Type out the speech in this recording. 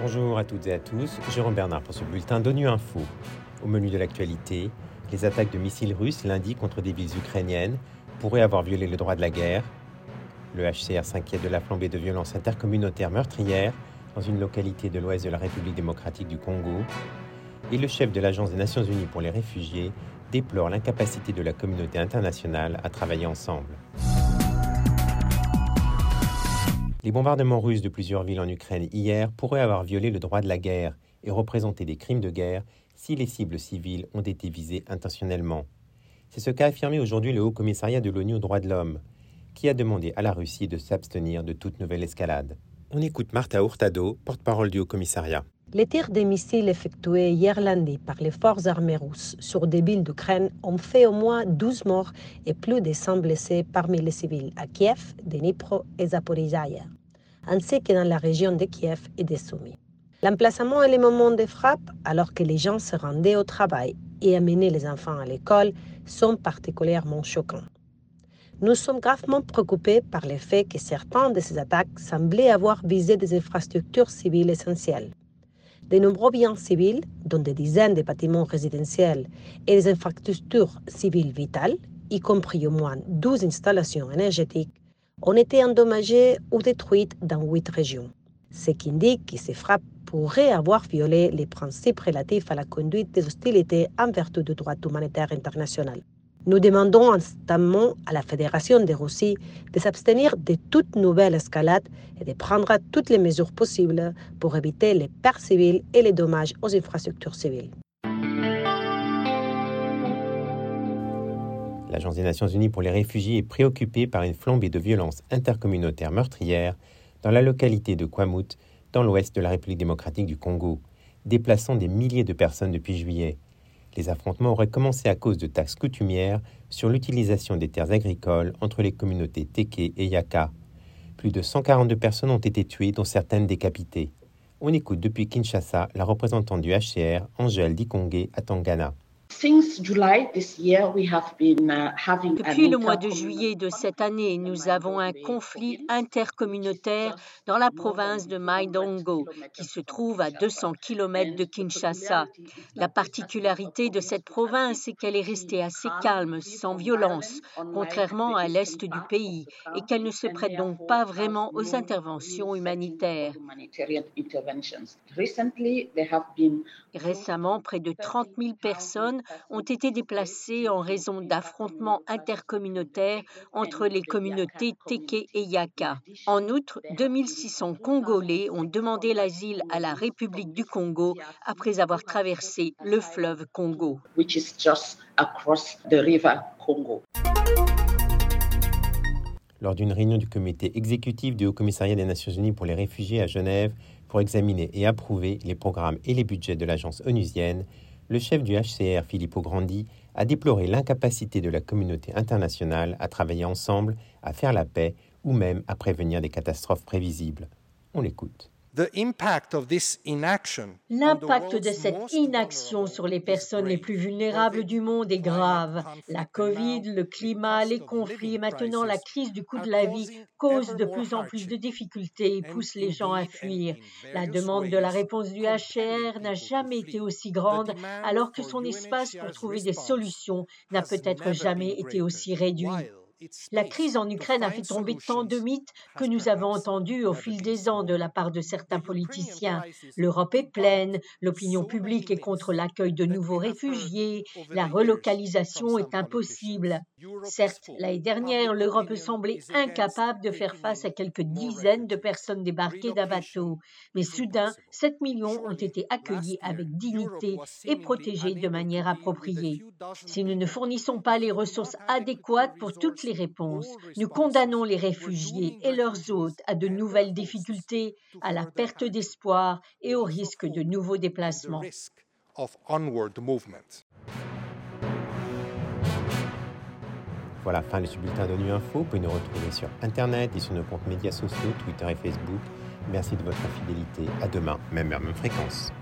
Bonjour à toutes et à tous, Jérôme Bernard pour ce bulletin d'ONU Info. Au menu de l'actualité, les attaques de missiles russes lundi contre des villes ukrainiennes pourraient avoir violé le droit de la guerre. Le HCR s'inquiète de la flambée de violences intercommunautaires meurtrières dans une localité de l'ouest de la République démocratique du Congo. Et le chef de l'Agence des Nations Unies pour les réfugiés déplore l'incapacité de la communauté internationale à travailler ensemble. Les bombardements russes de plusieurs villes en Ukraine hier pourraient avoir violé le droit de la guerre et représenter des crimes de guerre si les cibles civiles ont été visées intentionnellement. C'est ce qu'a affirmé aujourd'hui le Haut Commissariat de l'ONU aux droits de l'homme, qui a demandé à la Russie de s'abstenir de toute nouvelle escalade. On écoute Marta Hurtado, porte-parole du Haut Commissariat. Les tirs des missiles effectués hier lundi par les forces armées russes sur des villes d'Ukraine ont fait au moins 12 morts et plus de 100 blessés parmi les civils à Kiev, Dnipro et Zaporizhia, ainsi que dans la région de Kiev et de Sumy. L'emplacement et les moments de frappe, alors que les gens se rendaient au travail et amenaient les enfants à l'école, sont particulièrement choquants. Nous sommes gravement préoccupés par le fait que certaines de ces attaques semblaient avoir visé des infrastructures civiles essentielles. De nombreux biens civils, dont des dizaines de bâtiments résidentiels et des infrastructures civiles vitales, y compris au moins 12 installations énergétiques, ont été endommagés ou détruites dans huit régions, ce qui indique que ces frappes pourrait avoir violé les principes relatifs à la conduite des hostilités en vertu du droit humanitaire international. Nous demandons instamment à la Fédération de Russie de s'abstenir de toute nouvelle escalade et de prendre toutes les mesures possibles pour éviter les pertes civiles et les dommages aux infrastructures civiles. L'Agence des Nations Unies pour les réfugiés est préoccupée par une flambée de violences intercommunautaires meurtrières dans la localité de Kwamut, dans l'ouest de la République démocratique du Congo, déplaçant des milliers de personnes depuis juillet. Les affrontements auraient commencé à cause de taxes coutumières sur l'utilisation des terres agricoles entre les communautés Teke et Yaka. Plus de 142 personnes ont été tuées, dont certaines décapitées. On écoute depuis Kinshasa la représentante du HCR, Angèle Dikongé, à Tangana. Depuis le mois de juillet de cette année, nous avons un conflit intercommunautaire dans la province de Maidongo, qui se trouve à 200 km de Kinshasa. La particularité de cette province est qu'elle est restée assez calme, sans violence, contrairement à l'est du pays, et qu'elle ne se prête donc pas vraiment aux interventions humanitaires. Récemment, près de 30 000 personnes ont été déplacés en raison d'affrontements intercommunautaires entre les communautés Teke et Yaka. En outre, 2600 Congolais ont demandé l'asile à la République du Congo après avoir traversé le fleuve Congo. Lors d'une réunion du comité exécutif du Haut Commissariat des Nations Unies pour les réfugiés à Genève pour examiner et approuver les programmes et les budgets de l'agence onusienne, le chef du HCR, Filippo Grandi, a déploré l'incapacité de la communauté internationale à travailler ensemble, à faire la paix ou même à prévenir des catastrophes prévisibles. On l'écoute. L'impact de cette inaction sur les personnes les plus vulnérables du monde est grave. La Covid, le climat, les conflits et maintenant la crise du coût de la vie causent de plus en plus de difficultés et poussent les gens à fuir. La demande de la réponse du HCR n'a jamais été aussi grande alors que son espace pour trouver des solutions n'a peut-être jamais été aussi réduit. La crise en Ukraine a fait tomber tant de mythes que nous avons entendus au fil des ans de la part de certains politiciens. L'Europe est pleine, l'opinion publique est contre l'accueil de nouveaux réfugiés, la relocalisation est impossible. Certes, l'année dernière, l'Europe semblait incapable de faire face à quelques dizaines de personnes débarquées d'un bateau, mais soudain, 7 millions ont été accueillis avec dignité et protégés de manière appropriée. Si nous ne fournissons pas les ressources adéquates pour toutes les réponses. Nous condamnons les réfugiés et leurs hôtes à de nouvelles difficultés, à la perte d'espoir et au risque de nouveaux déplacements. Voilà, fin de ce de Nu Info. Vous pouvez nous retrouver sur Internet et sur nos comptes médias sociaux, Twitter et Facebook. Merci de votre fidélité. À demain, même heure, même fréquence.